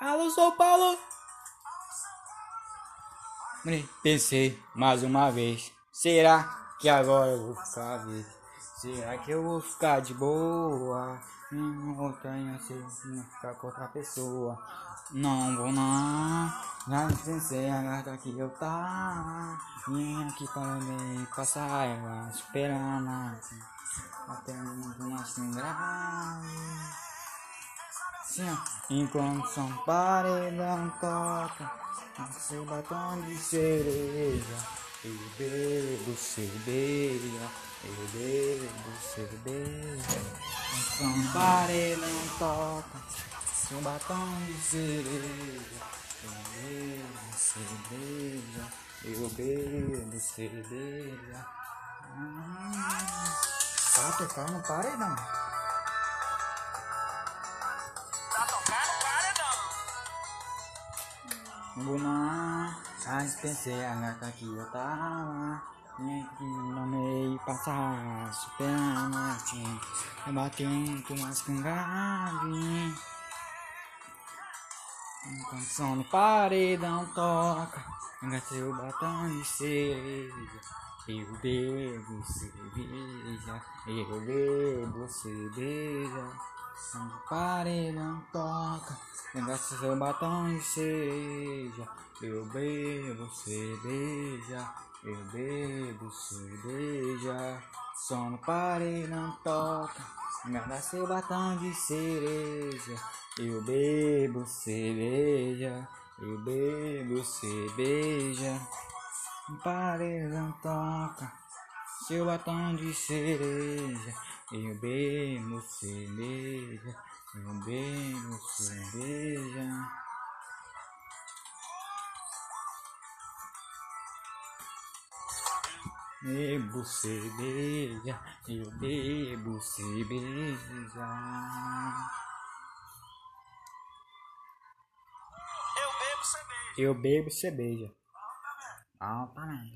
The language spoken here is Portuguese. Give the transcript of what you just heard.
Alô, São Paulo! Pensei mais uma vez. Será que agora eu vou ficar? Será que eu vou ficar de boa? Minha montanha se não ficar com outra pessoa. Não vou não. Já pensei a gata que eu tá. Vim aqui para me passar ela esperando. Até muito mais sem grave. Sim, enquanto São Paredão toca Seu batom de cereja Eu bebo cerveja Eu bebo cerveja. São Paredão toca Seu batom de cereja Eu bebo cerveja Eu bebo cerveja. Hum, Tá tocando no paredão. Buna, antes pensei a gata que eu tava aqui no meio passar superando assim Eu bati com umas cangaves Enquanto som no paredão toca Engatei o batom de cereja Eu bebo cerveja Eu bebo cerveja no paredão toca Negócio seu batom de cereja Eu bebo cerveja Eu bebo cerveja Só no paredão toca Engada seu batom de cereja. Eu bebo cerveja Eu bebo cerveja No paredão toca Seu batom de cereja Eu bebo cerveja eu bebo cerveja. Bebo cerveja, eu bebo cerveja. Eu bebo cerveja. Eu bebo cerveja. Altamente.